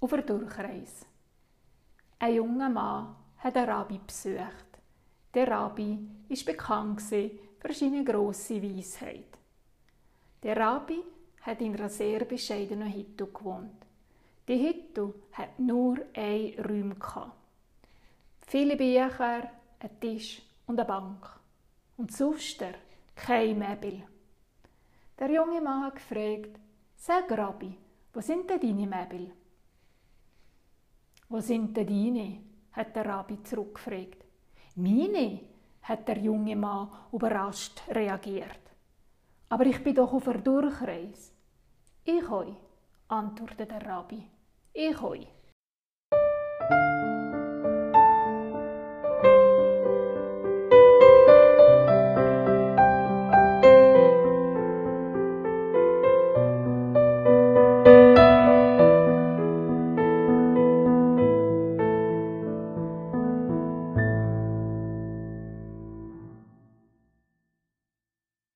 auf der Durchreise. Ein junger Mann hat einen Rabbi besucht. Der Rabbi ist bekannt für seine grosse Weisheit. Der Rabbi hat in einer sehr bescheidenen Hütte gewohnt. Die Hütte hat nur ein Raum. Viele Bücher, ein Tisch und eine Bank. Und sonst kein Möbel. Der junge Mann hat gefragt, sag Rabbi, wo sind denn deine Möbel? Wo sind denn deine? hat der Rabbi zurückgefragt. Meine, hat der junge Mann überrascht reagiert. Aber ich bin doch auf der Durchreise. Ich heu, antwortete der Rabbi. Ich heu.